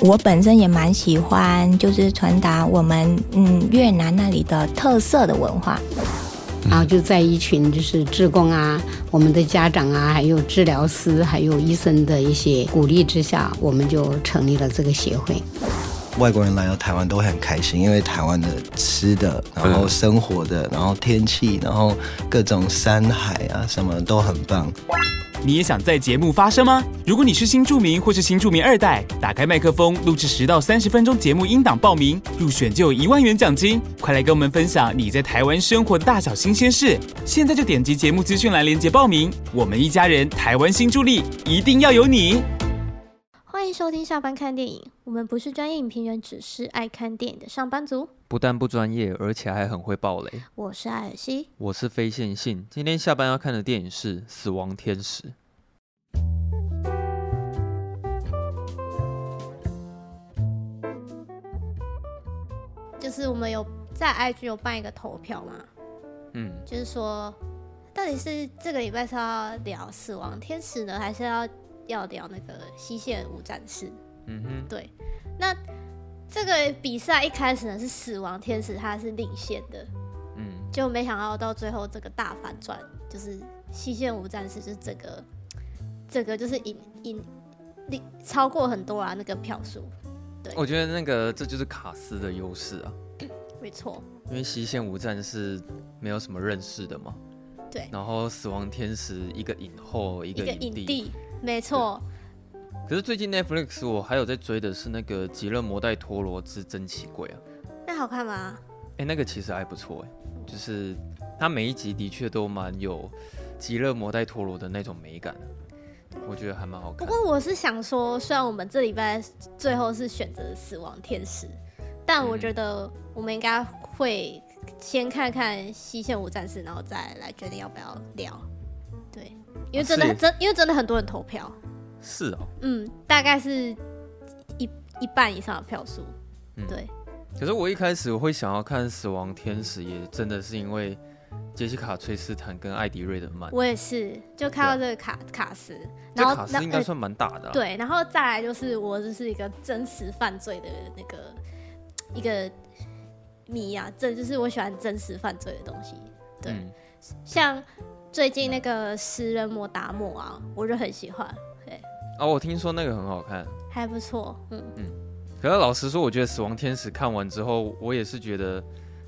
我本身也蛮喜欢，就是传达我们嗯越南那里的特色的文化。然后就在一群就是志工啊，我们的家长啊，还有治疗师，还有医生的一些鼓励之下，我们就成立了这个协会。外国人来到台湾都会很开心，因为台湾的吃的，然后生活的，然后天气，然后各种山海啊什么都很棒。你也想在节目发声吗？如果你是新住民或是新住民二代，打开麦克风录制十到三十分钟节目音档报名入选就有一万元奖金，快来跟我们分享你在台湾生活的大小新鲜事。现在就点击节目资讯栏链接报名，我们一家人台湾新助力一定要有你。欢迎收听下班看电影，我们不是专业影评人，只是爱看电影的上班族。不但不专业，而且还很会爆雷。我是艾尔西，我是非线性。今天下班要看的电影是《死亡天使》。就是我们有在 IG 有办一个投票嘛，嗯，就是说到底是这个礼拜是要聊《死亡天使》呢，还是要？要聊那个西线无战士，嗯哼，对。那这个比赛一开始呢是死亡天使，他是领先的，嗯，就没想到到最后这个大反转，就是西线无战士，就是这个这个就是赢赢赢超过很多啊那个票数。对，我觉得那个这就是卡斯的优势啊，没错，因为西线无战是没有什么认识的嘛，对。然后死亡天使一个影后，一个影帝。没错，可是最近 Netflix 我还有在追的是那个《极乐魔带陀螺之珍奇柜》啊，那好看吗？哎，那个其实还不错哎，就是它每一集的确都蛮有极乐魔带陀螺的那种美感，我觉得还蛮好看。不过我是想说，虽然我们这礼拜最后是选择死亡天使，但我觉得我们应该会先看看西线无战事，然后再来决定要不要聊。对。因为真的、啊、真，因为真的很多人投票，是哦，嗯，大概是一一半以上的票数，嗯，对。可是我一开始我会想要看《死亡天使》，也真的是因为杰西卡·崔斯坦跟艾迪·瑞德曼。我也是，就看到这个卡卡斯，然后卡斯应该算蛮大的、啊。对，然后再来就是我就是一个真实犯罪的那个一个迷啊，这就是我喜欢真实犯罪的东西，对，嗯、像。最近那个食人魔达摩啊，我就很喜欢。对，哦，我听说那个很好看，还不错。嗯嗯。可是老实说，我觉得《死亡天使》看完之后，我也是觉得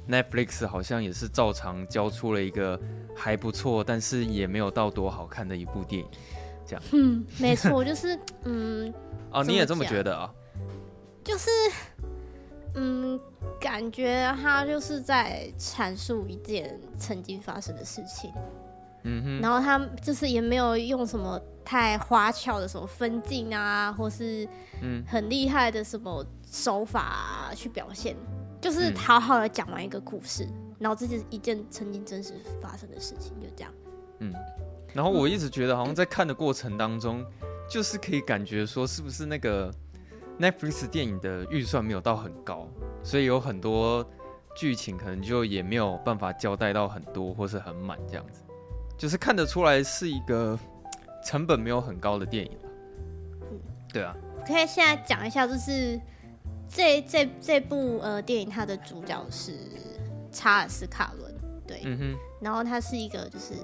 Netflix 好像也是照常交出了一个还不错，但是也没有到多好看的一部电影。这样。嗯，没错，就是嗯。哦，你也这么觉得啊？就是，嗯，感觉他就是在阐述一件曾经发生的事情。嗯哼，然后他就是也没有用什么太花俏的什么分镜啊，或是嗯很厉害的什么手法去表现，就是好好的讲完一个故事，然后这是一件曾经真实发生的事情，就这样。嗯，然后我一直觉得好像在看的过程当中，就是可以感觉说是不是那个 Netflix 电影的预算没有到很高，所以有很多剧情可能就也没有办法交代到很多或是很满这样子。就是看得出来是一个成本没有很高的电影。嗯，对啊。可以现在讲一下，就是这这这部呃电影，它的主角是查尔斯·卡伦，对，嗯哼。然后他是一个就是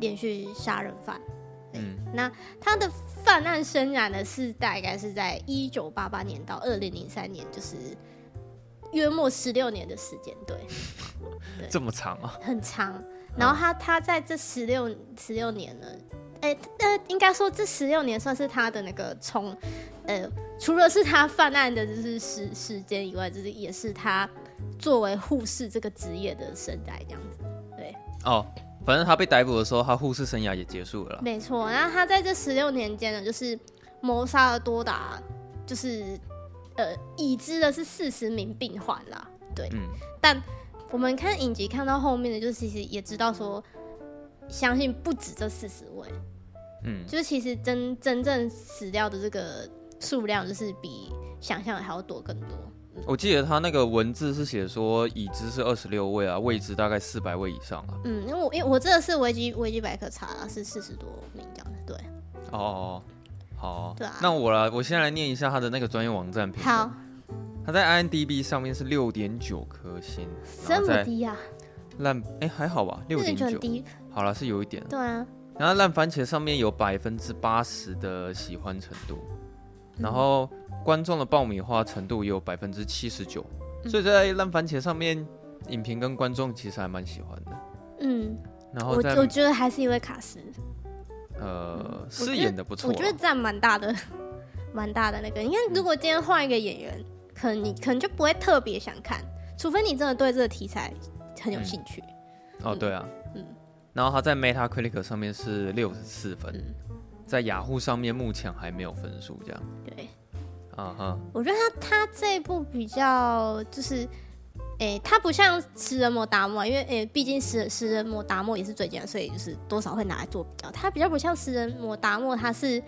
连续杀人犯，嗯。那他的犯案生涯呢是大概是在一九八八年到二零零三年，就是约莫十六年的时间，对。对，这么长啊？很长。然后他他在这十六十六年呢，哎，呃，应该说这十六年算是他的那个从，呃，除了是他犯案的就是时时间以外，就是也是他作为护士这个职业的生涯这样子，对。哦，反正他被逮捕的时候，他护士生涯也结束了。没错，然后他在这十六年间呢，就是谋杀了多达，就是呃已知的是四十名病患啦，对，嗯，但。我们看影集看到后面的，就是其实也知道说，相信不止这四十位，嗯，就是其实真真正死掉的这个数量，就是比想象的还要多更多。嗯、我记得他那个文字是写说已知是二十六位啊，未知大概四百位以上啊。嗯，因为我因为我这个是维基维基百科查了是四十多名这样子，对。哦，好，对啊那我来，我先来念一下他的那个专业网站评分。好，他在 IMDB 上面是六点九颗星，这么低啊？烂哎、还好吧，六点九，低。好了是有一点。对啊，然后烂番茄上面有百分之八十的喜欢程度，然后观众的爆米花程度也有百分之七十九，所以在烂番茄上面，影评跟观众其实还蛮喜欢的。嗯，然后我我觉得还是因为卡斯。呃饰演的不错啊，我觉得占蛮大的，蛮大的那个。你看，如果今天换一个演员，可能你可能就不会特别想看，除非你真的对这个题材很有兴趣。哦，对啊，嗯然后他在 Metacritic 上面是六十四分，嗯在雅虎上面目前还没有分数，这样，对，啊哈，我觉得他他这一部比较就是，诶、他不像《食人魔达摩》，因为诶，毕竟食食人魔达摩也是最近，所以就是多少会拿来做比较。他比较不像食人魔达摩，他是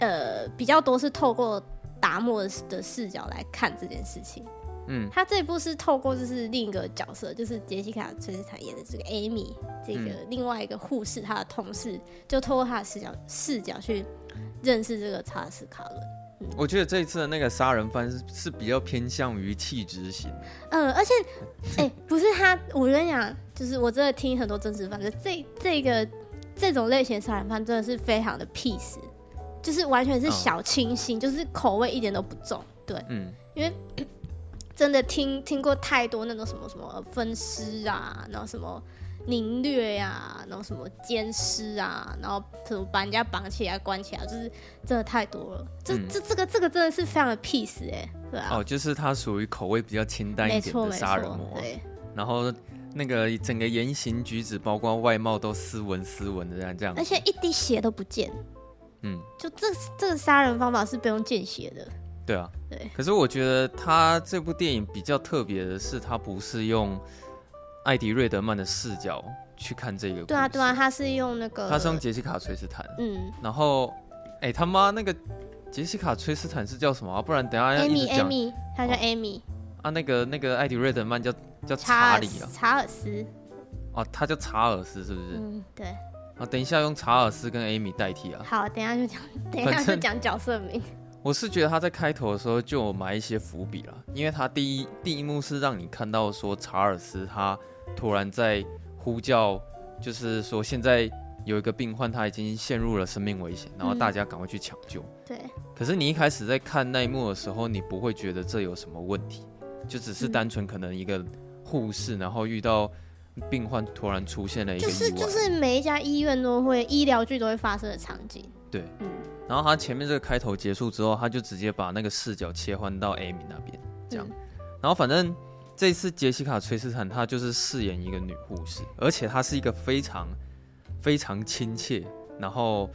呃比较多是透过达摩的视角来看这件事情。嗯，他这一部是透过就是另一个角色，就是杰西卡·崔斯坦演的这个 Amy，这个另外一个护士，她的同事，就透过她的视角视角去认识这个查尔斯·卡伦。我觉得这一次的那个杀人犯是是比较偏向于气质型，嗯，而且，哎、不是他，我跟你讲，就是我真的听很多真实犯罪，这这个这种类型的杀人犯真的是非常的 peace，就是完全是小清新，就是口味一点都不重，对，嗯，因为真的听听过太多那种什么什么分尸啊，然后什么凌虐呀，然后什么奸尸啊，然后什么把人家绑起来关起来，就是真的太多了。这、嗯。这这个这个真的是非常的 peace 哎、对啊，哦，就是他属于口味比较清淡一点的没错没杀人魔错，，对。然后那个整个言行举止，包括外貌都斯文斯文的这样这样，而且一滴血都不见，嗯，就这这个杀人方法是不用见血的，对啊，对，可是我觉得他这部电影比较特别的是，他不是用艾迪瑞德曼的视角去看这个，对啊对啊，，他是用那个，他是用杰西卡崔斯坦，嗯。然后，哎他妈那个杰西卡崔斯坦是叫什么啊？不然等下要一，Amy 直讲。Amy，他叫哦。Amy，啊，那个那个艾迪瑞德曼叫叫查理啊，查尔斯，哦，他叫查尔斯是不是？嗯，对，啊，等一下用查尔斯跟 Amy 代替啊。好，等一下就讲，等一下就讲角色名，我是觉得他在开头的时候就有埋一些伏笔了，因为他第一第一幕是让你看到说查尔斯他突然在呼叫，就是说现在有一个病患他已经陷入了生命危险，然后大家赶快去抢救。对，可是你一开始在看那一幕的时候，你不会觉得这有什么问题，就只是单纯可能一个护士，然后遇到病患突然出现了一个。就是就是每一家医院都会医疗剧都会发生的场景，对，嗯，然后他前面这个开头结束之后，他就直接把那个视角切换到 Amy 那边，这样。嗯然后反正这一次杰西卡·崔斯坦她就是饰演一个女护士，而且她是一个非常非常亲切，然后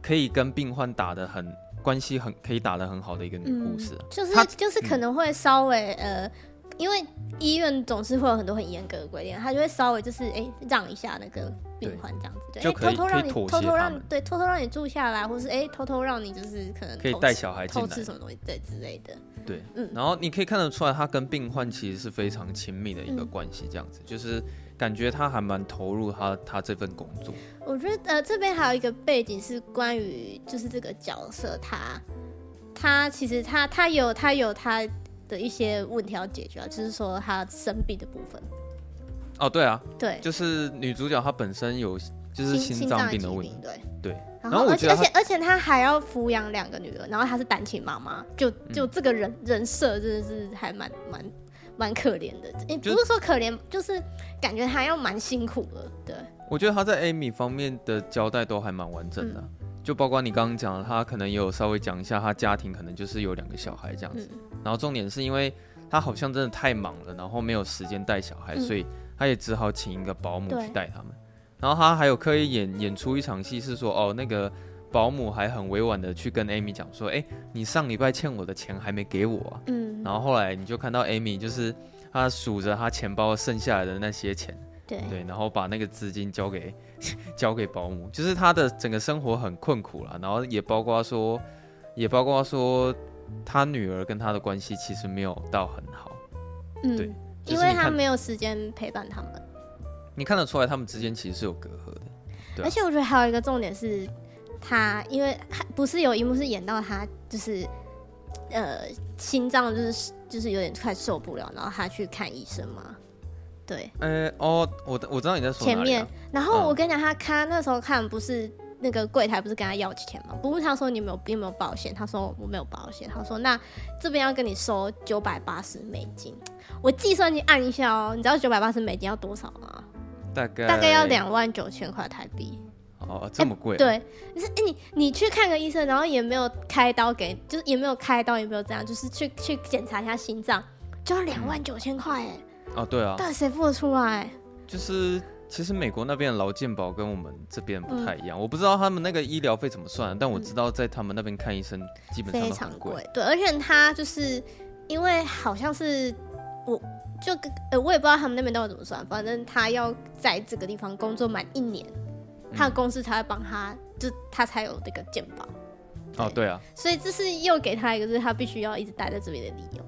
可以跟病患打的很关系很可以打的很好的一个女护士啊。就是他就是可能会稍微、呃，因为医院总是会有很多很严格的规定，他就会稍微就是哎、让一下那个病患这样子，对，就可以哎偷偷让你偷偷让对偷偷让你住下来，或是哎、偷偷让你就是可能可以带小孩进来偷吃什么东西对之类的，对，嗯。然后你可以看得出来，他跟病患其实是非常亲密的一个嗯。关系，这样子，就是感觉他还蛮投入他他这份工作。我觉得呃这边还有一个背景是关于就是这个角色他他其实他他有他有他的一些问题要解决啊，就是说他生病的部分，哦，对啊，对，就是女主角她本身有就是心心脏病的问题。对。对，然后，而且而且而且他还要抚养两个女儿，然后她是单亲妈妈，就嗯。就这个人、人设真的是还蛮蛮蛮可怜的。也、就不是说可怜，就是感觉她要蛮辛苦的。对，我觉得她在 Amy 方面的交代都还蛮完整的啊、嗯。就包括你刚刚讲的，她可能也有稍微讲一下她家庭可能就是有两个小孩这样子，嗯。然后重点是因为她好像真的太忙了，然后没有时间带小孩，嗯。所以她也只好请一个保姆去带他们。然后他还有刻意演演出一场戏，是说哦那个。保姆还很委婉的去跟 Amy 讲说：“哎、你上礼拜欠我的钱还没给我啊。”嗯，然后后来你就看到 Amy 就是他数着他钱包剩下来的那些钱，对对，然后把那个资金交给 交给保姆，就是他的整个生活很困苦了，然后也包括说，也包括说他女儿跟他的关系其实没有到很好，嗯，对，就因为他没有时间陪伴他们。你看得出来他们之间其实是有隔阂的，对啊。而且我觉得还有一个重点是，他因为不是有一幕是演到他就是呃心脏就是就是有点快受不了，然后他去看医生嘛。对，呃哦，我我知道你在说、啊、前面，然后我跟你讲，他看那时候看不是那个柜台不是跟他要钱吗？不是他说你有没有有没有保险？他说我没有保险。他说那这边要跟你收九百八十美金，我计算机按一下哦，你知道九百八十美金要多少吗？大概大概要两万九千块台币。哦，这么贵、啊欸？对，你是哎、欸、你你去看个医生，然后也没有开刀给，就是也没有开刀，也没有这样，就是去去检查一下心脏，就要两万九千块哎。哦，对啊，到底谁付得出来？就是其实美国那边的劳健保跟我们这边不太一样，嗯、我不知道他们那个医疗费怎么算，但我知道在他们那边看医生基本上非常贵。对，而且他就是因为好像是我就呃我也不知道他们那边到底怎么算，反正他要在这个地方工作满一年，他的公司才会帮他，嗯、就他才有这个健保。哦，对啊，所以这是又给他一个就是他必须要一直待在这边的理由。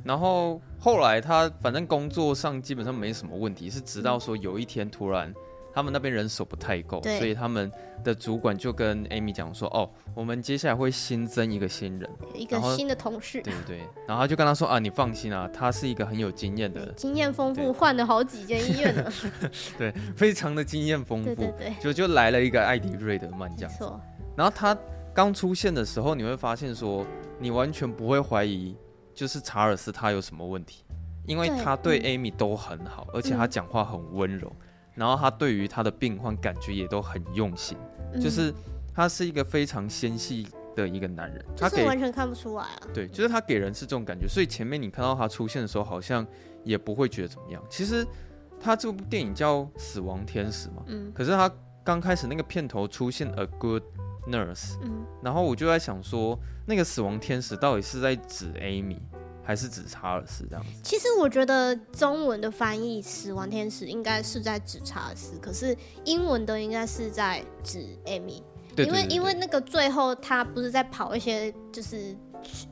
嗯。然后后来他反正工作上基本上没什么问题，是直到说有一天突然他们那边人手不太够，所以他们的主管就跟 Amy 讲说：“哦，我们接下来会新增一个新人，一个新的同事。”对对对，然后他就跟他说：“啊，你放心啊，他是一个很有经验的，经验丰富，换了好几间医院呢。对，非常的经验丰富。对对对，就就来了一个艾迪瑞德曼这样。然后他刚出现的时候，你会发现说，你完全不会怀疑。就是查尔斯他有什么问题？因为他对 Amy 都很好，嗯、而且他讲话很温柔，嗯、然后他对于他的病患感觉也都很用心，嗯、就是他是一个非常纤细的一个男人，他给完全看不出来啊。对，就是他给人是这种感觉，所以前面你看到他出现的时候，好像也不会觉得怎么样。其实他这部电影叫《死亡天使》嘛，嗯，可是他刚开始那个片头出现 A Good Nurse，嗯，然后我就在想说，那个死亡天使到底是在指 Amy，还是指查尔斯这样子？其实我觉得中文的翻译“死亡天使”应该是在指查尔斯，可是英文的应该是在指 Amy。对，因为因为那个最后他不是在跑一些就是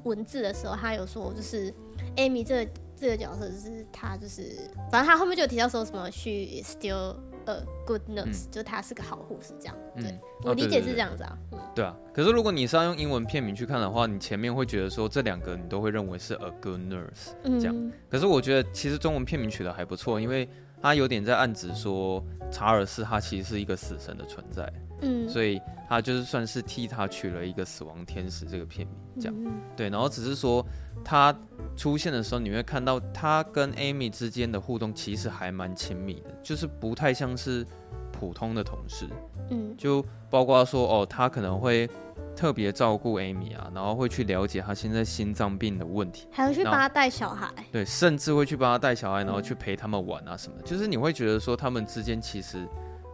文字的时候，他有说就是 Amy 这个这个角色就是他就是，反正他后面就有提到说什么 She is still。呃，good nurse，、嗯、就他是个好护士，这样。对、嗯、我理解是这样子啊。对，对，对，对啊，可是如果你是要用英文片名去看的话，你前面会觉得说这两个你都会认为是 a good nurse 这样。嗯、可是我觉得其实中文片名取得还不错，因为他有点在暗指说查尔斯他其实是一个死神的存在。嗯，所以他就是算是替他取了一个死亡天使这个片名，这样。嗯、对，然后只是说。他出现的时候，你会看到他跟 Amy 之间的互动其实还蛮亲密的，就是不太像是普通的同事。嗯，就包括说哦，他可能会特别照顾 Amy 啊，然后会去了解他现在心脏病的问题，还会去帮他带小孩。对，甚至会去帮他带小孩，然后去陪他们玩啊什么的。嗯，就是你会觉得说他们之间其实，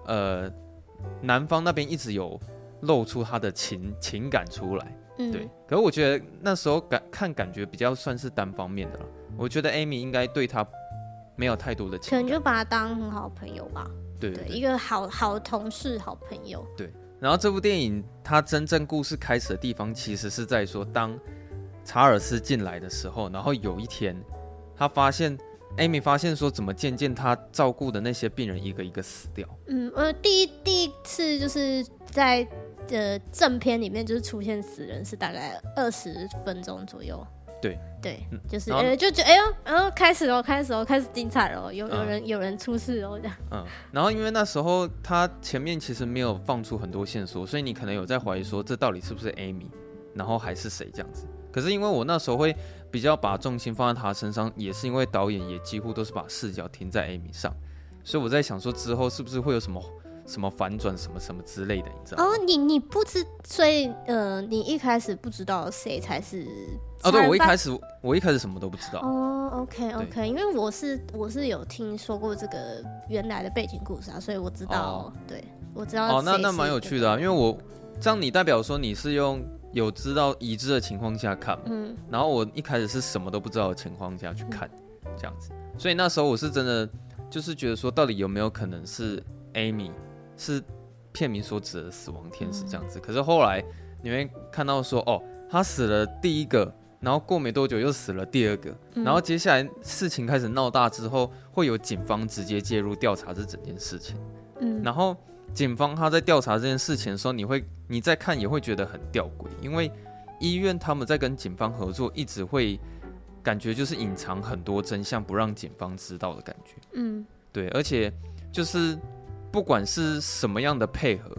呃，男方那边一直有露出他的情情感出来。嗯，对。可是我觉得那时候感看感觉比较算是单方面的了。我觉得 Amy 应该对他没有太多的情感，可能就把他当很好朋友吧。对，对，对，对，一个好好同事、好朋友。对。然后这部电影它真正故事开始的地方，其实是在说，当查尔斯进来的时候，然后有一天他发现 Amy 发现说，怎么渐渐他照顾的那些病人一个一个死掉。嗯，呃，第一第一次就是在。呃正片里面就是出现死人是大概二十分钟左右，对对，就是呃后、欸、就觉得哎呦，然后开始哦，开始哦，开始精彩了，有有人、嗯、有人出事哦这样。嗯，然后因为那时候他前面其实没有放出很多线索，所以你可能有在怀疑说这到底是不是 Amy，然后还是谁这样子。可是因为我那时候会比较把重心放在他身上，也是因为导演也几乎都是把视角停在 Amy 上，所以我在想说之后是不是会有什么。什么反转什么什么之类的，你知道吗？哦，你你不知，所以呃，你一开始不知道谁才是哦？对，我一开始我一开始什么都不知道。哦，OK OK，因为我是我是有听说过这个原来的背景故事啊，所以我知道，哦、对，我知道。哦，那那蛮有趣的啊，因为我这样你代表说你是用有知道已知的情况下看，嗯，然后我一开始是什么都不知道的情况下去看，嗯、这样子，所以那时候我是真的就是觉得说，到底有没有可能是 Amy？是片名所指的死亡天使这样子，可是后来你会看到说，哦，他死了第一个，然后过没多久又死了第二个，然后接下来事情开始闹大之后，会有警方直接介入调查这整件事情，嗯，然后警方他在调查这件事情的时候，你会你在看也会觉得很吊诡，因为医院他们在跟警方合作，一直会感觉就是隐藏很多真相，不让警方知道的感觉。嗯，对，而且就是不管是什么样的配合，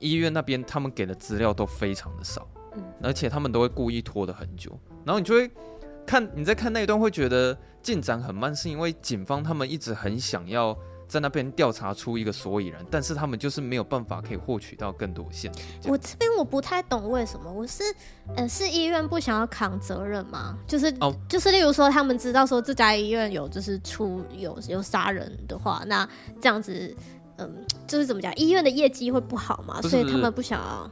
医院那边他们给的资料都非常的少，嗯，而且他们都会故意拖得很久，然后你就会看你在看那一段会觉得进展很慢，是因为警方他们一直很想要。在那边调查出一个所以然，但是他们就是没有办法可以获取到更多线索。我这边我不太懂为什么，我是呃是医院不想要扛责任吗？就是哦，就是例如说他们知道说这家医院有就是出有有杀人的话，那这样子嗯就是怎么讲，医院的业绩会不好嘛？所以他们不想要。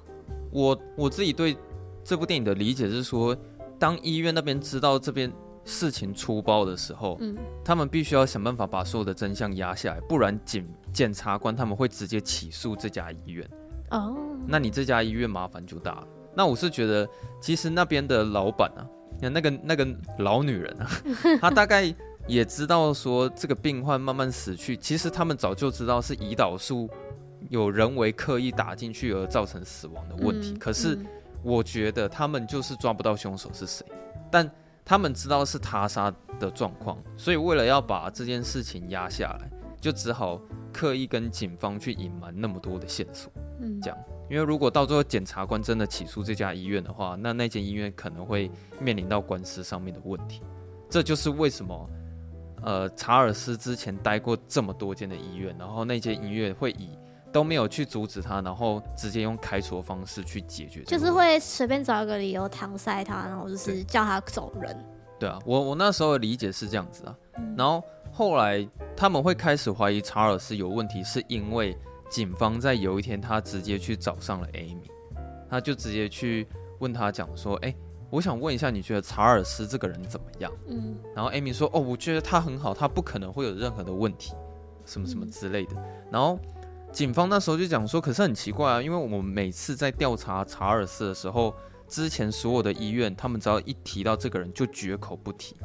我我自己对这部电影的理解是说，当医院那边知道这边。事情出包的时候，嗯，他们必须要想办法把所有的真相压下来，不然检检察官他们会直接起诉这家医院。哦，那你这家医院麻烦就大了。那我是觉得，其实那边的老板啊，那个那个老女人啊，她大概也知道说这个病患慢慢死去，其实他们早就知道是胰岛素有人为刻意打进去而造成死亡的问题。嗯，可是我觉得他们就是抓不到凶手是谁，但。他们知道是他杀的状况，所以为了要把这件事情压下来，就只好刻意跟警方去隐瞒那么多的线索。嗯，这样，因为如果到最后检察官真的起诉这家医院的话，那那间医院可能会面临到官司上面的问题。这就是为什么，呃，查尔斯之前待过这么多间的医院，然后那间医院会以都没有去阻止他，然后直接用开除的方式去解决，就是会随便找一个理由搪塞他，然后就是叫他走人。对啊，我我那时候的理解是这样子啊，嗯、然后后来他们会开始怀疑查尔斯有问题，是因为警方在有一天他直接去找上了艾米，他就直接去问他讲说，哎，我想问一下，你觉得查尔斯这个人怎么样？嗯，然后艾米说，哦，我觉得他很好，他不可能会有任何的问题，什么什么之类的，嗯、然后。警方那时候就讲说，可是很奇怪啊，因为我们每次在调查查尔斯的时候，之前所有的医院，他们只要一提到这个人就绝口不提，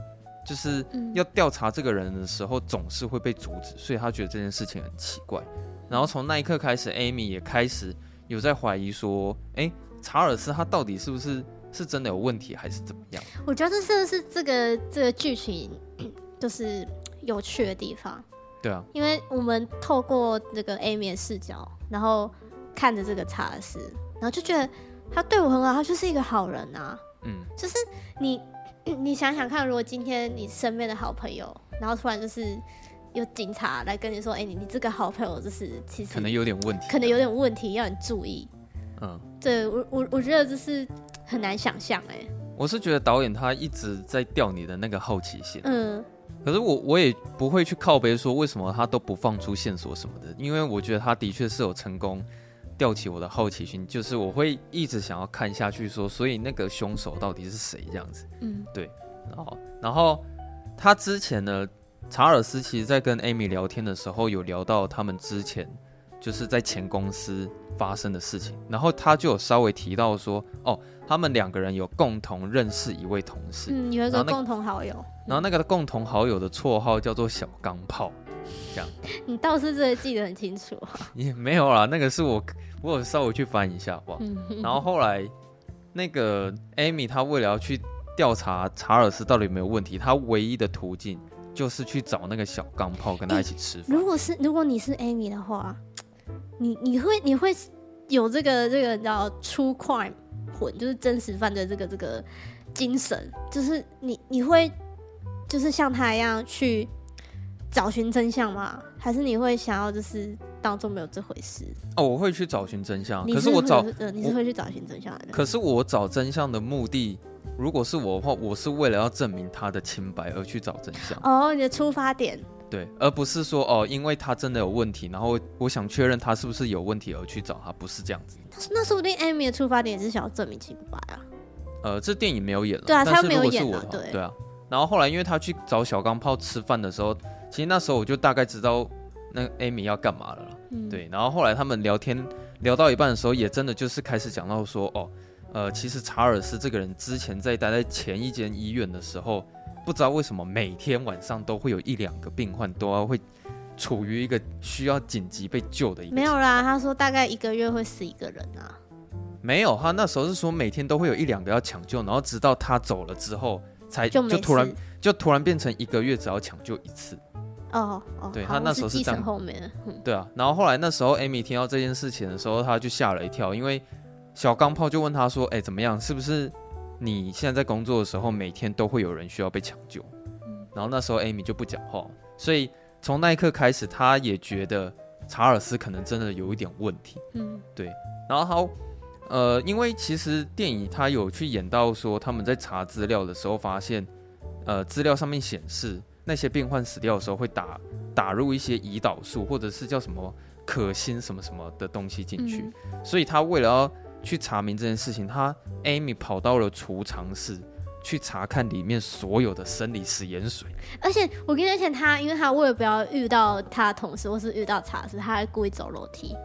就是要调查这个人的时候总是会被阻止，所以他觉得这件事情很奇怪。然后从那一刻开始，Amy 也开始有在怀疑说，哎，查尔斯他到底是不是是真的有问题，还是怎么样？我觉得这是是这个这个剧情就是有趣的地方。对啊，因为我们透过这个 Amy 的视角，然后看着这个查尔斯，然后就觉得他对我很好，他就是一个好人啊。嗯，就是你你想想看，如果今天你身边的好朋友，然后突然就是有警察来跟你说，哎，你你这个好朋友就是其实可能有点问题，可能有点问题，要你注意。嗯，对我我我觉得这是很难想象哎。我是觉得导演他一直在吊你的那个好奇心。嗯。可是我我也不会去靠背说为什么他都不放出线索什么的，因为我觉得他的确是有成功吊起我的好奇心，就是我会一直想要看下去说，所以那个凶手到底是谁这样子？嗯，对。然后然后他之前呢，查尔斯其实在跟艾米聊天的时候有聊到他们之前就是在前公司发生的事情，然后他就有稍微提到说，哦，他们两个人有共同认识一位同事，嗯，有一个共同好友。然后那个共同好友的绰号叫做小钢炮，这样。你倒是真的记得很清楚啊。也没有啦，那个是我我有稍微去翻一下，好不好？然后后来那个艾米她为了要去调查查尔斯到底有没有问题，她唯一的途径就是去找那个小钢炮跟他一起吃饭。如果是如果你是艾米的话，你你会你会有这个这个叫 true crime 魂，就是真实犯罪这个这个精神，就是你你会。就是像他一样去找寻真相吗？还是你会想要就是当做没有这回事？哦，我会去找寻真相。是可是我找，呃，你是会去找寻真相的。可是我找真相的目的，如果是我的话，我是为了要证明他的清白而去找真相。哦，你的出发点。对，而不是说哦，因为他真的有问题，然后我想确认他是不是有问题而去找他，不是这样子。那说不定 Amy 的出发点也是想要证明清白啊。呃，这电影没有演了。对啊，他没有演了。对对啊。然后后来，因为他去找小钢炮吃饭的时候，其实那时候我就大概知道那艾米要干嘛了。嗯，对。然后后来他们聊天聊到一半的时候，也真的就是开始讲到说，哦，呃，其实查尔斯这个人之前在待在前一间医院的时候，不知道为什么每天晚上都会有一两个病患都要会处于一个需要紧急被救的一个。没有啦，他说大概一个月会死一个人啊。没有，他那时候是说每天都会有一两个要抢救，然后直到他走了之后，才就就突然就突然变成一个月只要抢救一次。哦哦，对他那时候是这样。后面，嗯，对啊。然后后来那时候艾米听到这件事情的时候，他就吓了一跳，因为小钢炮就问他说：“哎，怎么样？是不是你现在在工作的时候，每天都会有人需要被抢救？”嗯，然后那时候艾米就不讲话，所以从那一刻开始，他也觉得查尔斯可能真的有一点问题。嗯，对。然后他。呃，因为其实电影它有去演到说，他们在查资料的时候发现，呃，资料上面显示那些病患死掉的时候会打打入一些胰岛素或者是叫什么可欣什么什么的东西进去，嗯、所以他为了要去查明这件事情，他 Amy 跑到了储藏室去查看里面所有的生理食盐水。而且我跟你讲，他因为他为了不要遇到他的同事或是遇到查尔斯，他还故意走楼梯。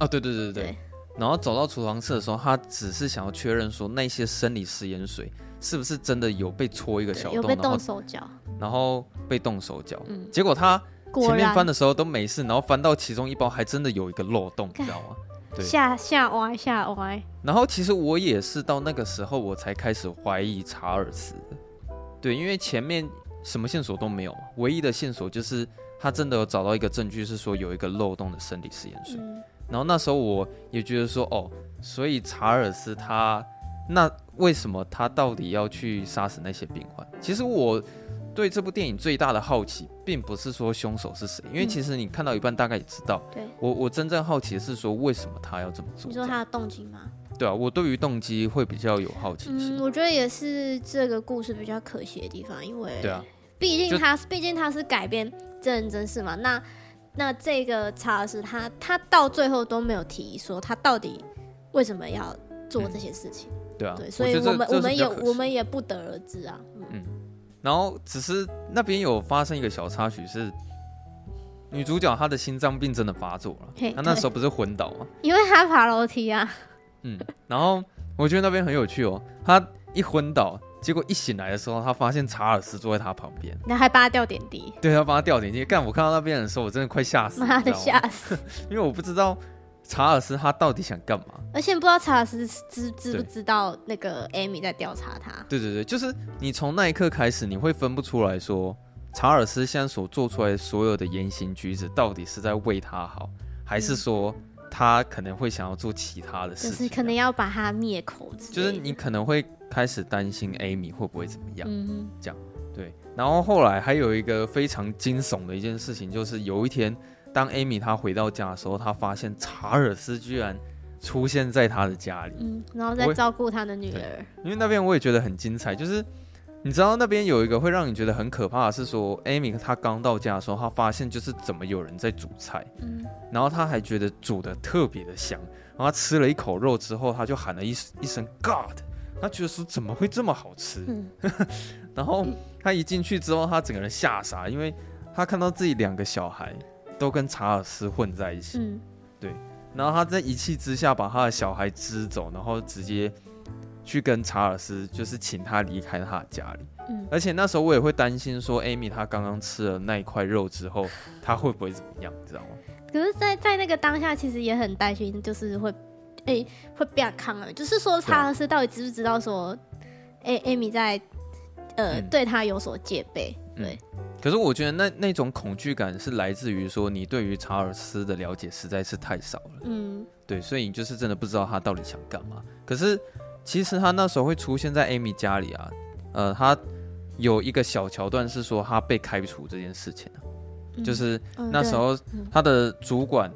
哦，对对对对对。对然后走到储藏室的时候，他只是想要确认说那些生理食盐水是不是真的有被戳一个小洞，有被动手脚，然后被动手脚。嗯，结果他前面翻的时候都没事，然后翻到其中一包还真的有一个漏洞，你知道吗？对，吓吓歪吓歪。然后其实我也是到那个时候我才开始怀疑查尔斯的，对，因为前面什么线索都没有，唯一的线索就是他真的有找到一个证据，是说有一个漏洞的生理食盐水。嗯然后那时候我也觉得说，哦，所以查尔斯他那为什么他到底要去杀死那些病患？其实我对这部电影最大的好奇，并不是说凶手是谁，因为其实你看到一半大概也知道。对、嗯，我我真正好奇的是说，为什么他要这么做？你说他的动机吗？对啊，我对于动机会比较有好奇心。嗯，我觉得也是这个故事比较可惜的地方，因为对啊，毕竟他毕竟他是改编真人真事嘛，那。那这个查尔斯他他到最后都没有提说他到底为什么要做这些事情，嗯、对啊，对，所以我们我，我们也我们也不得而知啊。嗯，嗯然后只是那边有发生一个小插曲是，女主角她的心脏病真的发作了，她那时候不是昏倒吗？因为她爬楼梯啊。嗯，然后我觉得那边很有趣哦，她一昏倒。结果一醒来的时候，他发现查尔斯坐在他旁边，然后还帮他吊点滴。对，他帮他吊点滴。干，我看到那边的时候，我真的快吓死了。妈的，吓死！因为我不知道查尔斯他到底想干嘛，而且不知道查尔斯知知不知道那个艾米在调查他。对对对，就是你从那一刻开始，你会分不出来说查尔斯现在所做出来所有的言行举止，到底是在为他好，还是说他可能会想要做其他的事情，就是可能要把他灭口。就是你可能会。开始担心 Amy 会不会怎么样？嗯，这样对。然后后来还有一个非常惊悚的一件事情，就是有一天，当 Amy 她回到家的时候，她发现查尔斯居然出现在她的家里，嗯，然后在照顾他的女儿。因为那边我也觉得很精彩，就是你知道那边有一个会让你觉得很可怕的是说，Amy 她刚到家的时候，她发现就是怎么有人在煮菜，嗯，然后她还觉得煮的特别的香，然后她吃了一口肉之后，她就喊了一一声 God。他觉得说怎么会这么好吃？嗯、然后他一进去之后，他整个人吓傻，因为他看到自己两个小孩都跟查尔斯混在一起。嗯、对。然后他在一气之下把他的小孩支走，然后直接去跟查尔斯就是请他离开他的家里。嗯、而且那时候我也会担心说，艾米她刚刚吃了那一块肉之后，她会不会怎么样？你知道吗？可是在，在在那个当下，其实也很担心，就是会。哎、欸，会变康了，就是说查尔斯到底知不知道说，哎，艾米在，呃，嗯、对他有所戒备。对、嗯，可是我觉得那那种恐惧感是来自于说你对于查尔斯的了解实在是太少了。嗯，对，所以你就是真的不知道他到底想干嘛。可是其实他那时候会出现在 Amy 家里啊，呃，他有一个小桥段是说他被开除这件事情、啊嗯、就是那时候他的主管。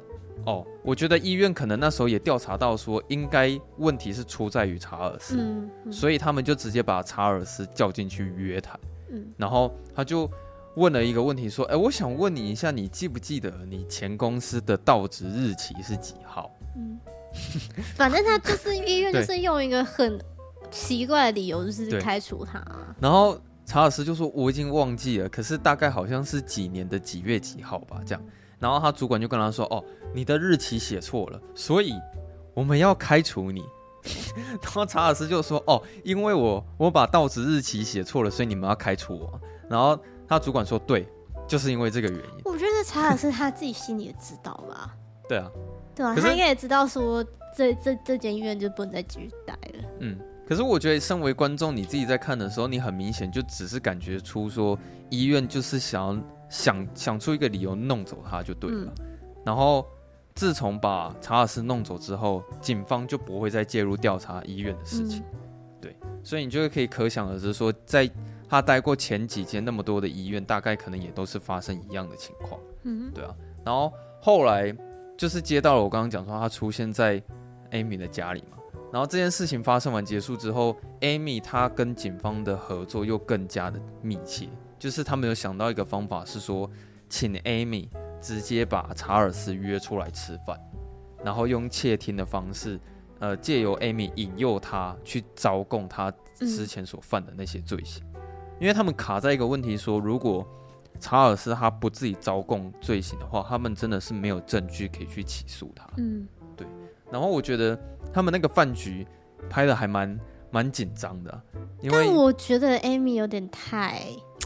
哦，我觉得医院可能那时候也调查到说，应该问题是出在于查尔斯，所以他们就直接把查尔斯叫进去约谈。嗯、然后他就问了一个问题，说：“哎，我想问你一下，你记不记得你前公司的到职日期是几号？”嗯，反正他就是医院，就是用一个很奇怪的理由，就是开除他。然后查尔斯就说：“我已经忘记了，可是大概好像是几年的几月几号吧，这样。”然后他主管就跟他说：“哦，你的日期写错了，所以我们要开除你。”然后查尔斯就说：“哦，因为我我把到职日期写错了，所以你们要开除我。”然后他主管说：“对，就是因为这个原因。”我觉得得查尔斯他自己心里也知道吧？对啊，对啊，可是他应该也知道说这这这间医院就不能再继续待了。嗯。可是我觉得，身为观众，你自己在看的时候，你很明显就只是感觉出说，医院就是想要想想出一个理由弄走他就对了。嗯、然后自从把查尔斯弄走之后，警方就不会再介入调查医院的事情。嗯、对，所以你就可以可想而知说，在他待过前几间那么多的医院，大概可能也都是发生一样的情况。嗯，对啊。然后后来就是接到了我刚刚讲说，他出现在 Amy 的家里嘛。然后这件事情发生完结束之后，Amy 她跟警方的合作又更加的密切，就是他们有想到一个方法，是说请 Amy 直接把查尔斯约出来吃饭，然后用窃听的方式，呃，借由 Amy 引诱他去招供他之前所犯的那些罪行，因为他们卡在一个问题说，如果查尔斯他不自己招供罪行的话，他们真的是没有证据可以去起诉他。嗯，对。然后我觉得。他们那个饭局拍的还蛮蛮紧张的，因为但我觉得 Amy 有点太，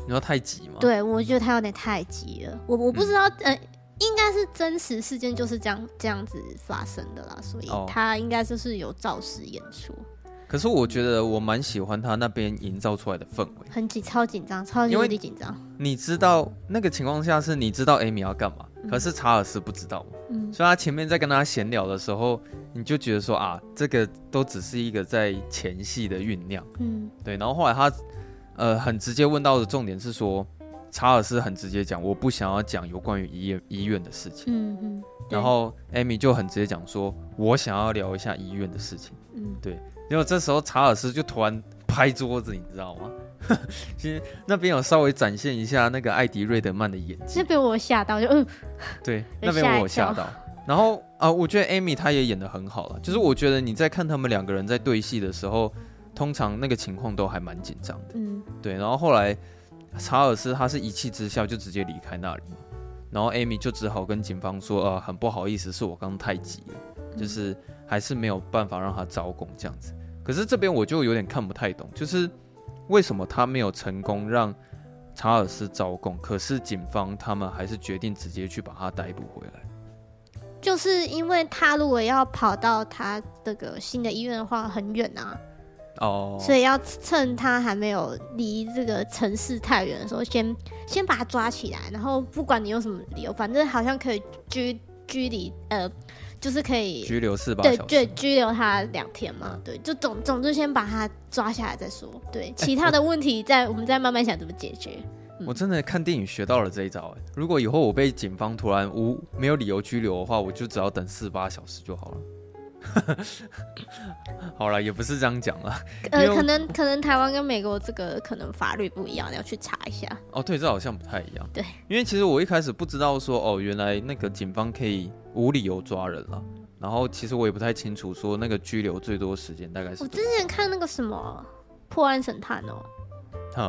你说太急吗？对，我觉得他有点太急了。我我不知道，嗯、呃，应该是真实事件就是这样这样子发生的啦，所以他应该就是有照实演出。可是我觉得我蛮喜欢他那边营造出来的氛围，很紧，超紧张，超级无敌紧张。你知道那个情况下是你知道 Amy 要干嘛，嗯、可是查尔斯不知道，嗯，所以他前面在跟他闲聊的时候，你就觉得说啊，这个都只是一个在前戏的酝酿，嗯，对。然后后来他呃很直接问到的重点是说，查尔斯很直接讲，我不想要讲有关于医院医院的事情，嗯嗯。然后 Amy 就很直接讲说，我想要聊一下医院的事情，嗯，对。结果这时候查尔斯就突然拍桌子，你知道吗？其实那边有稍微展现一下那个艾迪瑞德曼的演技，那边我吓到就嗯，对，那边我吓到。然后啊、呃，我觉得艾米她也演的很好了，就是我觉得你在看他们两个人在对戏的时候，通常那个情况都还蛮紧张的，嗯，对。然后后来查尔斯他是一气之下就直接离开那里嘛，然后 Amy 就只好跟警方说，呃，很不好意思，是我刚刚太急了，就是。还是没有办法让他招供这样子，可是这边我就有点看不太懂，就是为什么他没有成功让查尔斯招供，可是警方他们还是决定直接去把他逮捕回来，就是因为他如果要跑到他这个新的医院的话很远啊，哦，所以要趁他还没有离这个城市太远的时候，先先把他抓起来，然后不管你用什么理由，反正好像可以拘拘离呃。就是可以拘留四八，对，对，拘留他两天嘛，嗯、对，就总总之先把他抓下来再说，对，其他的问题再、欸、我，我们再慢慢想怎么解决。嗯、我真的看电影学到了这一招，哎，如果以后我被警方突然无没有理由拘留的话，我就只要等四八小时就好了。好了，也不是这样讲了。呃，可能可能台湾跟美国这个可能法律不一样，你要去查一下。哦，对，这好像不太一样。对，因为其实我一开始不知道说，哦，原来那个警方可以无理由抓人了。然后其实我也不太清楚说那个拘留最多时间大概是。我之前看那个什么破案神探哦。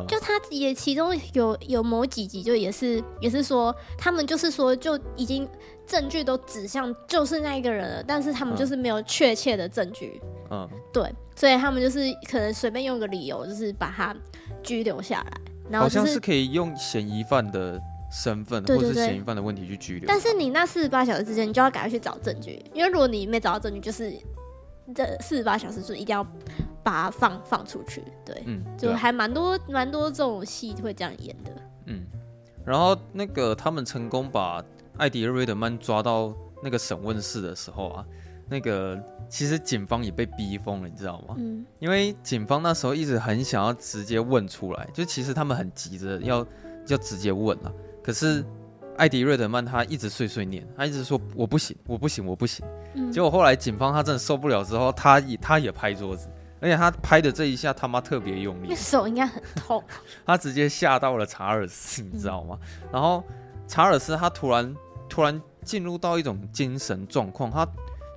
就他也其中有有某几集就也是也是说他们就是说就已经证据都指向就是那一个人了，但是他们就是没有确切的证据。嗯，对，所以他们就是可能随便用个理由，就是把他拘留下来。然后、就是、好像是可以用嫌疑犯的身份或者是嫌疑犯的问题去拘留。但是你那四十八小时之间，你就要赶快去找证据，因为如果你没找到证据，就是这四十八小时就一定要。把它放放出去，对，嗯，就还蛮多蛮多这种戏会这样演的，嗯，然后那个他们成功把艾迪瑞德曼抓到那个审问室的时候啊，那个其实警方也被逼疯了，你知道吗？嗯，因为警方那时候一直很想要直接问出来，就其实他们很急着要要直接问了，可是艾迪瑞德曼他一直碎碎念，他一直说我不行，我不行，我不行，嗯，结果后来警方他真的受不了之后，他也他也拍桌子。而且他拍的这一下他妈特别用力，手应该很痛。他直接吓到了查尔斯，你知道吗？嗯、然后查尔斯他突然突然进入到一种精神状况，他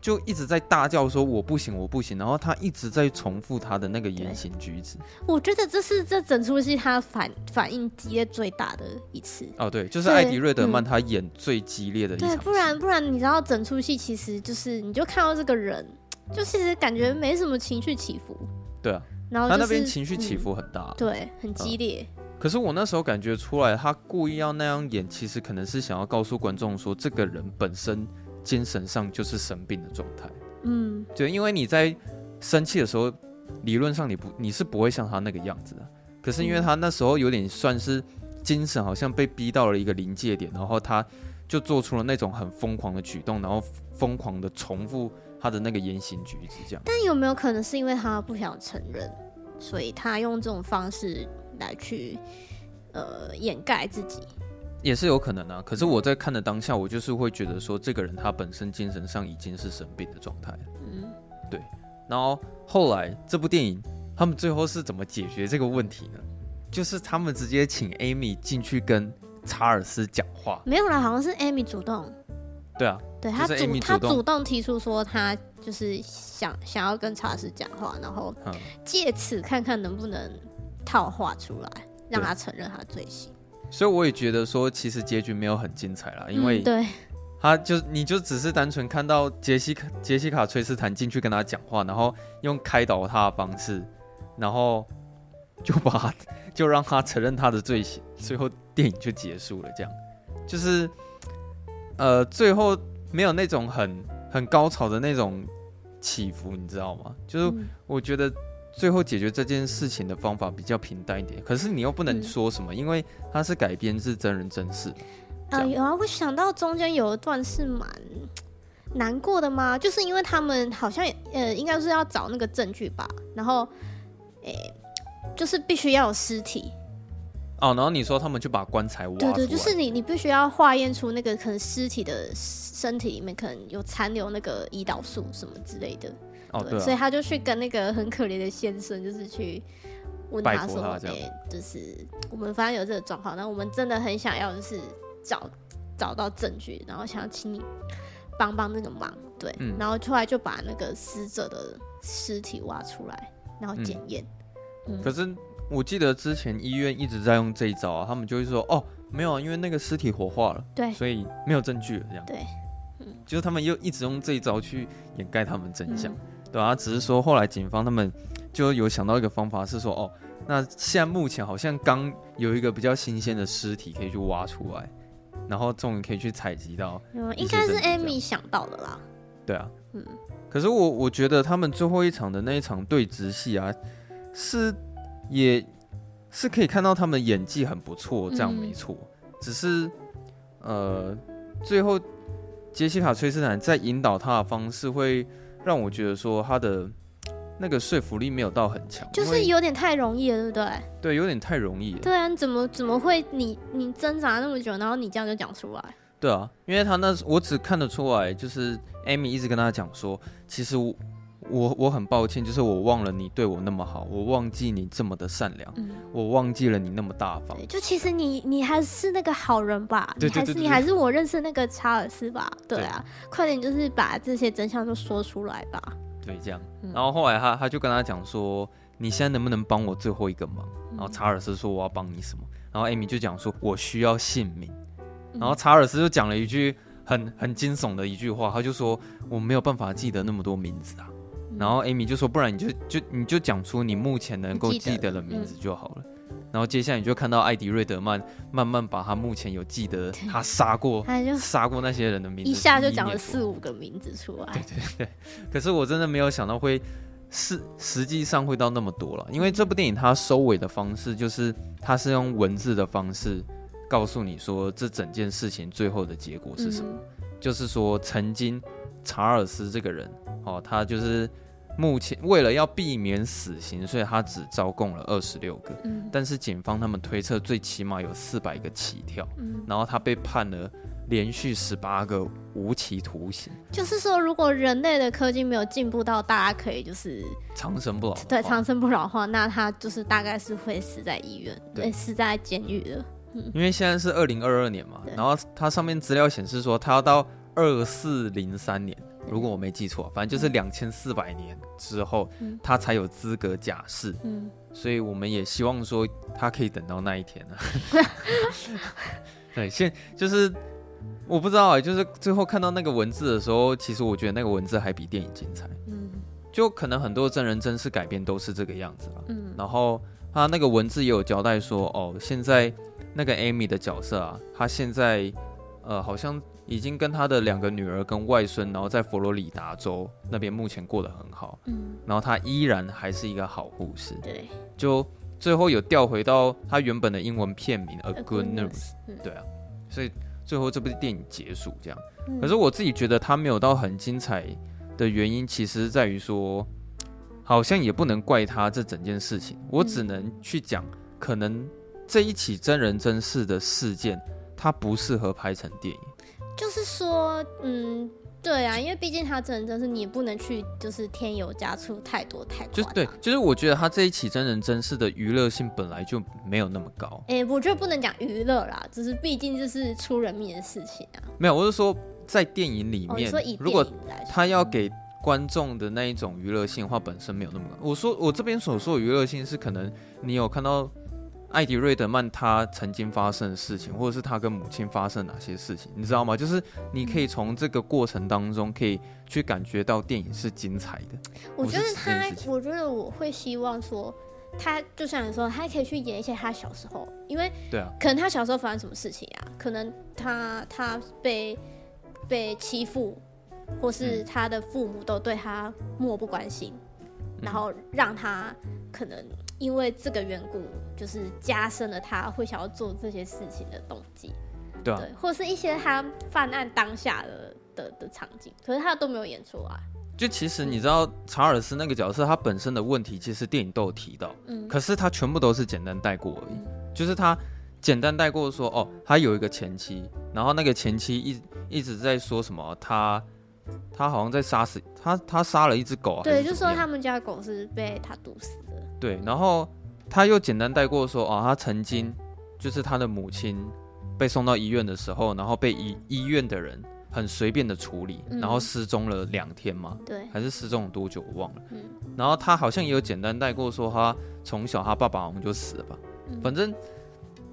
就一直在大叫说我不行我不行，然后他一直在重复他的那个言行举止。我觉得这是这整出戏他反反应激烈最大的一次。哦，对，就是艾迪瑞德曼他演最激烈的一场。对，不然不然你知道整出戏其实就是你就看到这个人。就其实感觉没什么情绪起伏，对啊，然后、就是、他那边情绪起伏很大、嗯，对，很激烈、可是我那时候感觉出来，他故意要那样演，其实可能是想要告诉观众说，这个人本身精神上就是生病的状态。嗯，就因为你在生气的时候，理论上你不你是不会像他那个样子的。可是因为他那时候有点算是精神好像被逼到了一个临界点，然后他就做出了那种很疯狂的举动，然后疯狂的重复他的那个言行举止，这样。但有没有可能是因为他不想承认，所以他用这种方式？来去呃掩盖自己，也是有可能啊。可是我在看的当下，我就是会觉得说，这个人他本身精神上已经是生病的状态。嗯，对。然后后来这部电影，他们最后是怎么解决这个问题呢？就是他们直接请 Amy 进去跟查尔斯讲话。没有啦，好像是 Amy 主动。对啊，对他主，主他主动提出说他就是想想要跟查尔斯讲话，然后借此看看能不能。套话出来，让他承认他的罪行。所以我也觉得说，其实结局没有很精彩啦，因为对，他就你就只是单纯看到杰西卡杰西卡崔斯坦进去跟他讲话，然后用开导他的方式，然后就把 就让他承认他的罪行，最后电影就结束了。这样就是呃，最后没有那种很很高潮的那种起伏，你知道吗？就是我觉得。最后解决这件事情的方法比较平淡一点，可是你又不能说什么，嗯、因为它是改编自真人真事。啊、呃，有啊，我想到中间有一段是蛮难过的吗？就是因为他们好像呃，应该是要找那个证据吧，然后，诶、欸，就是必须要有尸体。哦，然后你说他们就把棺材挖出来。对对，就是你你必须要化验出那个可能尸体的身体里面可能有残留那个胰岛素什么之类的。哦，对，所以他就去跟那个很可怜的先生，就是去问他说：“哎、欸，就是我们发现有这个状况，那我们真的很想要，就是找找到证据，然后想要请你帮帮那个忙，对。嗯、然后后来就把那个死者的尸体挖出来，然后检验。嗯嗯、可是我记得之前医院一直在用这一招啊，他们就会说：哦，没有啊，因为那个尸体火化了，对，所以没有证据了，这样。对，嗯，就是他们又一直用这一招去掩盖他们真相。嗯”对啊，只是说后来警方他们就有想到一个方法，是说哦，那现在目前好像刚有一个比较新鲜的尸体可以去挖出来，然后终于可以去采集到。嗯，应该是 Amy 想到的啦。对啊，嗯。可是我我觉得他们最后一场的那一场对峙戏啊，是也是可以看到他们演技很不错，这样没错。嗯、只是呃，最后杰西卡崔斯坦在引导他的方式会。让我觉得说他的那个说服力没有到很强，就是有点太容易了，对不对？对，有点太容易了。对啊，怎么怎么会你你挣扎那么久，然后你这样就讲出来？对啊，因为他那我只看得出来，就是 Amy 一直跟他讲说，其实我我我很抱歉，就是我忘了你对我那么好，我忘记你这么的善良，嗯、我忘记了你那么大方。就其实你你还是那个好人吧？对对对对对，你还是你还是我认识那个查尔斯吧？对啊，对快点就是把这些真相都说出来吧。对，这样。然后后来他他就跟他讲说，你现在能不能帮我最后一个忙？然后查尔斯说我要帮你什么？然后艾米就讲说我需要姓名。然后查尔斯就讲了一句很很惊悚的一句话，他就说我没有办法记得那么多名字啊。然后 Amy 就说：“不然你就就你就讲出你目前能够记得的名字就好了。嗯”然后接下来你就看到艾迪瑞德曼慢慢把他目前有记得他杀过他就杀过那些人的名字，一下就讲了四五个名字出来。对对对，可是我真的没有想到会是实际上会到那么多了，因为这部电影它收尾的方式就是它是用文字的方式告诉你说这整件事情最后的结果是什么，嗯、就是说曾经查尔斯这个人哦，他就是。目前为了要避免死刑，所以他只招供了二十六个。嗯，但是警方他们推测最起码有四百个起跳。嗯，然后他被判了连续十八个无期徒刑。就是说，如果人类的科技没有进步到大家可以就是长生不老，对，长生不老的话，那他就是大概是会死在医院，对，死在监狱的。嗯，因为现在是二零二二年嘛，然后他上面资料显示说他要到二四零三年。如果我没记错，反正就是两千四百年之后，嗯、他才有资格假释。嗯，所以我们也希望说他可以等到那一天呢。对，现就是我不知道啊，就是最后看到那个文字的时候，其实我觉得那个文字还比电影精彩。嗯，就可能很多真人真事改编都是这个样子了。嗯，然后。他那个文字也有交代说，哦，现在那个 Amy 的角色啊，他现在呃好像已经跟他的两个女儿跟外孙，然后在佛罗里达州那边目前过得很好，嗯，然后他依然还是一个好护士，对，就最后有调回到他原本的英文片名 A Good 嗯。对啊，所以最后这部电影结束这样。嗯。可是我自己觉得他没有到很精彩的原因，其实在于说，好像也不能怪他这整件事情，我只能去讲，可能这一起真人真事的事件，它不适合拍成电影。就是说，嗯，对啊，因为毕竟他真人真事，你也不能去就是添油加醋太多太多。就是对，就是我觉得他这一起真人真事的娱乐性本来就没有那么高。哎、我觉得不能讲娱乐啦，只是毕竟这是出人命的事情啊。没有，我是说在电影里面，说以电如果他要给观众的那一种娱乐性的话，本身没有那么高。我说我这边所说的娱乐性是可能你有看到艾迪瑞德曼他曾经发生的事情，或者是他跟母亲发生哪些事情，你知道吗？就是你可以从这个过程当中可以去感觉到电影是精彩的。我觉得他我觉得我会希望说，他就像你说，他可以去演一些他小时候，因为对啊，可能他小时候发生什么事情啊？可能他他被被欺负，或是嗯他的父母都对他漠不关心，然后让他可能因为这个缘故，就是加深了他会想要做这些事情的动机，对啊，对，或是一些他犯案当下的的的场景，可是他都没有演出来，就其实你知道查尔斯那个角色他本身的问题，其实电影都有提到，嗯，可是他全部都是简单带过而已，就是他简单带过说，哦，他有一个前妻，然后那个前妻一一直在说什么，他他好像在杀死他，他杀了一只狗啊，对，就说他们家的狗是被他毒死的，对，然后他又简单带过说，哦，他曾经就是他的母亲被送到医院的时候，然后被医医院的人很随便的处理，嗯。然后失踪了两天嘛，对，还是失踪了多久我忘了。嗯。然后他好像也有简单带过说，他从小他爸爸好像就死了吧，嗯。反正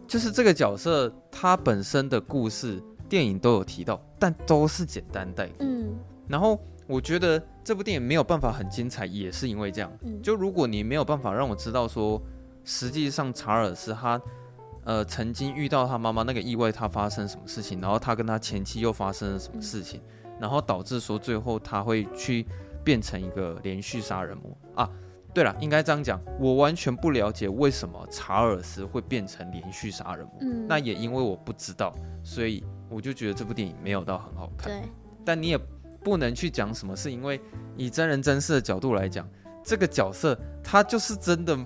就是这个角色他本身的故事，电影都有提到，但都是简单带过。嗯然后我觉得这部电影没有办法很精彩，也是因为这样。嗯，就如果你没有办法让我知道说，实际上查尔斯他呃曾经遇到他妈妈那个意外，他发生什么事情，然后他跟他前妻又发生了什么事情，然后导致说最后他会去变成一个连续杀人魔啊。对了，应该这样讲，我完全不了解为什么查尔斯会变成连续杀人魔。嗯那也因为我不知道，所以我就觉得这部电影没有到很好看。对，但你也不能去讲什么，是因为以真人真事的角度来讲，这个角色他就是真的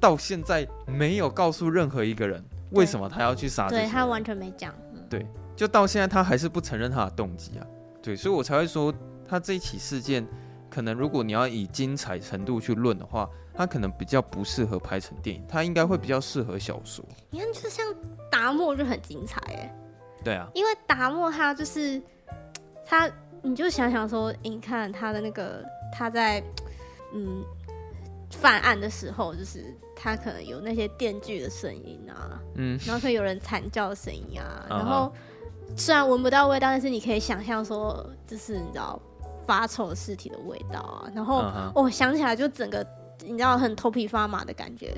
到现在没有告诉任何一个人为什么他要去杀对他完全没讲，对就到现在他还是不承认他的动机啊。对，所以我才会说他这一起事件，可能如果你要以精彩程度去论的话，他可能比较不适合拍成电影，他应该会比较适合小说。你看，就像达莫就很精彩哎，对啊，因为达莫他就是他，你就想想说，诶你看他的那个他在嗯犯案的时候，就是他可能有那些电锯的声音啊，嗯，然后可以有人惨叫的声音啊，然后虽然闻不到味道，但是你可以想象说，就是你知道发臭的尸体的味道啊，然后哦、想起来就整个你知道很头皮发麻的感觉。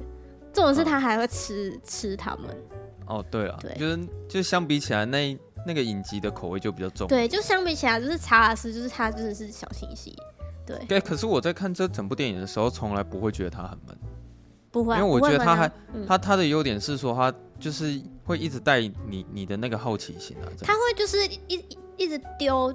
这种是他还会吃、吃他们，哦，对啊，对。就是就相比起来，那那个影集的口味就比较重。对，就相比起来，就是查尔斯，就是他真的是小清新，对，对，可是我在看这整部电影的时候，从来不会觉得他很闷，不会啊、因为我觉得他还嗯。它它的优点是说，他就是会一直带你你的那个好奇心啊。他会就是一一一直丢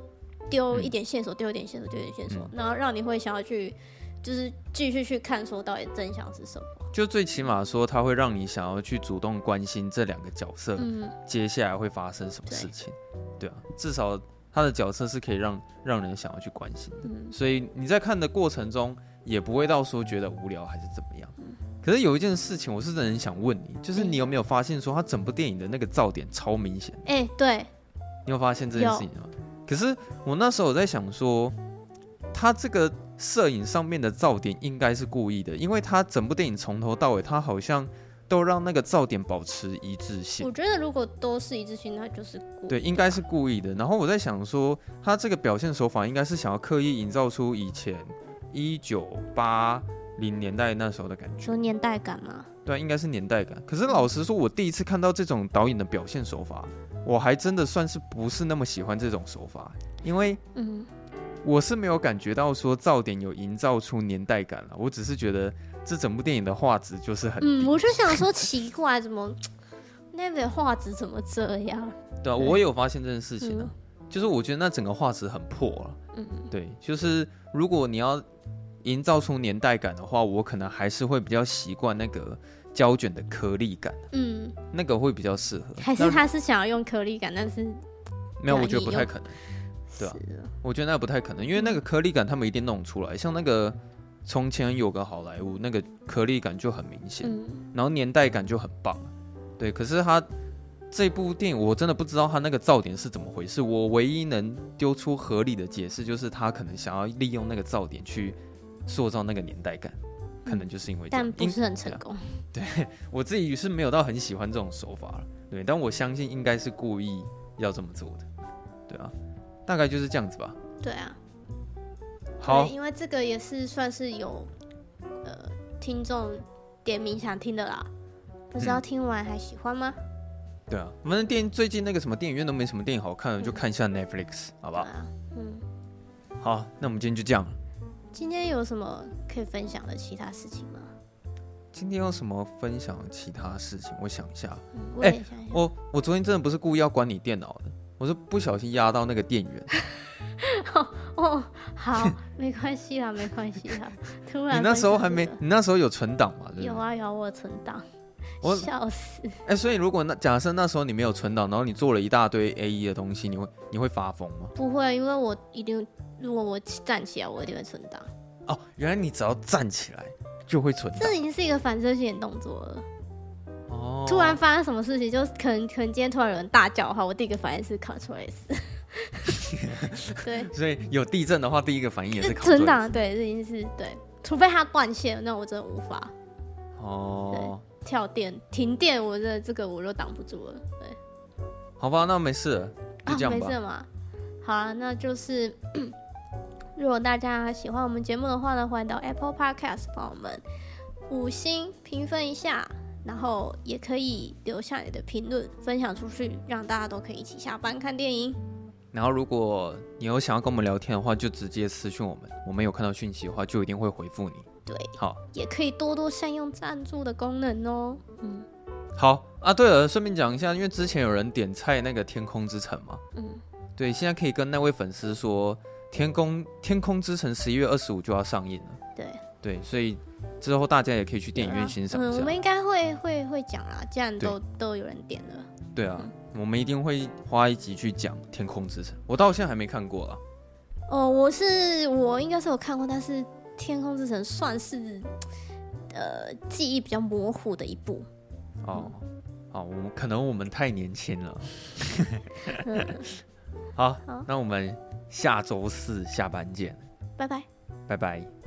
丢嗯一点线索，丢一点线索，丢一点线索，嗯。然后让你会想要去，就是继续去看说到底真相是什么。就最起码说，它会让你想要去主动关心这两个角色嗯，接下来会发生什么事情。对啊，至少他的角色是可以让让人想要去关心的。嗯所以你在看的过程中，也不会到说觉得无聊还是怎么样。嗯可是有一件事情，我是真的很想问你，就是你有没有发现说，他整部电影的那个噪点超明显？哎、对，你有发现这件事情吗？可是我那时候我在想说，他这个摄影上面的噪点应该是故意的，因为他整部电影从头到尾，他好像都让那个噪点保持一致性我。觉得如果都是一致性，那就是故意对，应该是故意的。然后我在想说，他这个表现手法应该是想要刻意营造出以前一九八零年代那时候的感觉。说年代感吗？对，应该是年代感。可是老实说，我第一次看到这种导演的表现手法，我还真的算是不是那么喜欢这种手法，因为嗯，我是没有感觉到说噪点有营造出年代感了。我只是觉得这整部电影的画质就是很。嗯，我就想说奇怪，怎么 那边画质怎么这样？对啊，我也有发现这件事情啊，嗯、就是我觉得那整个画质很破了。嗯，对，就是如果你要营造出年代感的话，我可能还是会比较习惯那个胶卷的颗粒感。嗯，那个会比较适合。还是他是想要用颗粒感，但是没有，我觉得不太可能。对啊，我觉得那不太可能，因为那个颗粒感他们一定弄出来。像那个从前有个好莱坞，那个颗粒感就很明显，嗯，然后年代感就很棒。对，可是他这部电影我真的不知道他那个噪点是怎么回事。我唯一能丢出合理的解释，就是他可能想要利用那个噪点去塑造那个年代感，可能就是因为但不是很成功。对，对 我自己是没有到很喜欢这种手法了，对，但我相信应该是故意要这么做的。对啊。大概就是这样子吧。对啊，好，因为这个也是算是有呃听众点名想听的啦，不知道听完还喜欢吗？嗯、对啊，我们的电最近那个什么电影院都没什么电影好看就看一下 Netflix，好不好？啊、嗯，好，那我们今天就这样。今天有什么可以分享的其他事情吗？今天有什么分享的其他事情？我想一下。哎、嗯，我我我昨天真的不是故意要关你电脑的。我是不小心压到那个电源。哦 哦，好，没关系啦，没关系啦。突然，你那时候还没，你那时候有存档吗？有啊有啊，我存档。我笑死。哎、欸，所以如果那假设那时候你没有存档，然后你做了一大堆 AE 的东西，你会你会发疯吗？不会，因为我一定，如果我站起来，我一定会存档。哦，原来你只要站起来就会存档。这已经是一个反射性的动作了。哦，突然发生什么事情，就可能可能今天突然有人大叫的话，我第一个反应是 Ctrl S。对，所以有地震的话，第一个反应也是存档。对，这已经是对，除非它断线，那我真的无法。哦，跳电、停电，我这这个我都挡不住了。对，好吧，那没事了，就这样吧。啊、没事嘛。好啊，那就是 如果大家喜欢我们节目的话呢，欢迎到 Apple Podcast 帮我们五星评分一下。然后也可以留下你的评论，分享出去，让大家都可以一起下班看电影。然后，如果你有想要跟我们聊天的话，就直接私讯我们，我们有看到讯息的话，就一定会回复你。对，好，也可以多多善用赞助的功能哦。嗯，好啊。对了，顺便讲一下，因为之前有人点菜那个《天空之城》嘛，嗯，对，现在可以跟那位粉丝说，《天空天空之城》十一月二十五就要上映了。对，对，所以。之后大家也可以去电影院欣赏一下。嗯，我们应该会会会讲啦，既然都都有人点了。对啊，嗯、我们一定会花一集去讲《天空之城》。我到现在还没看过啦。哦，我是我应该是有看过，但是《天空之城》算是呃记忆比较模糊的一部。哦，好，我们可能我们太年轻了。嗯、好，好，那我们下周四下班见。拜拜。拜拜。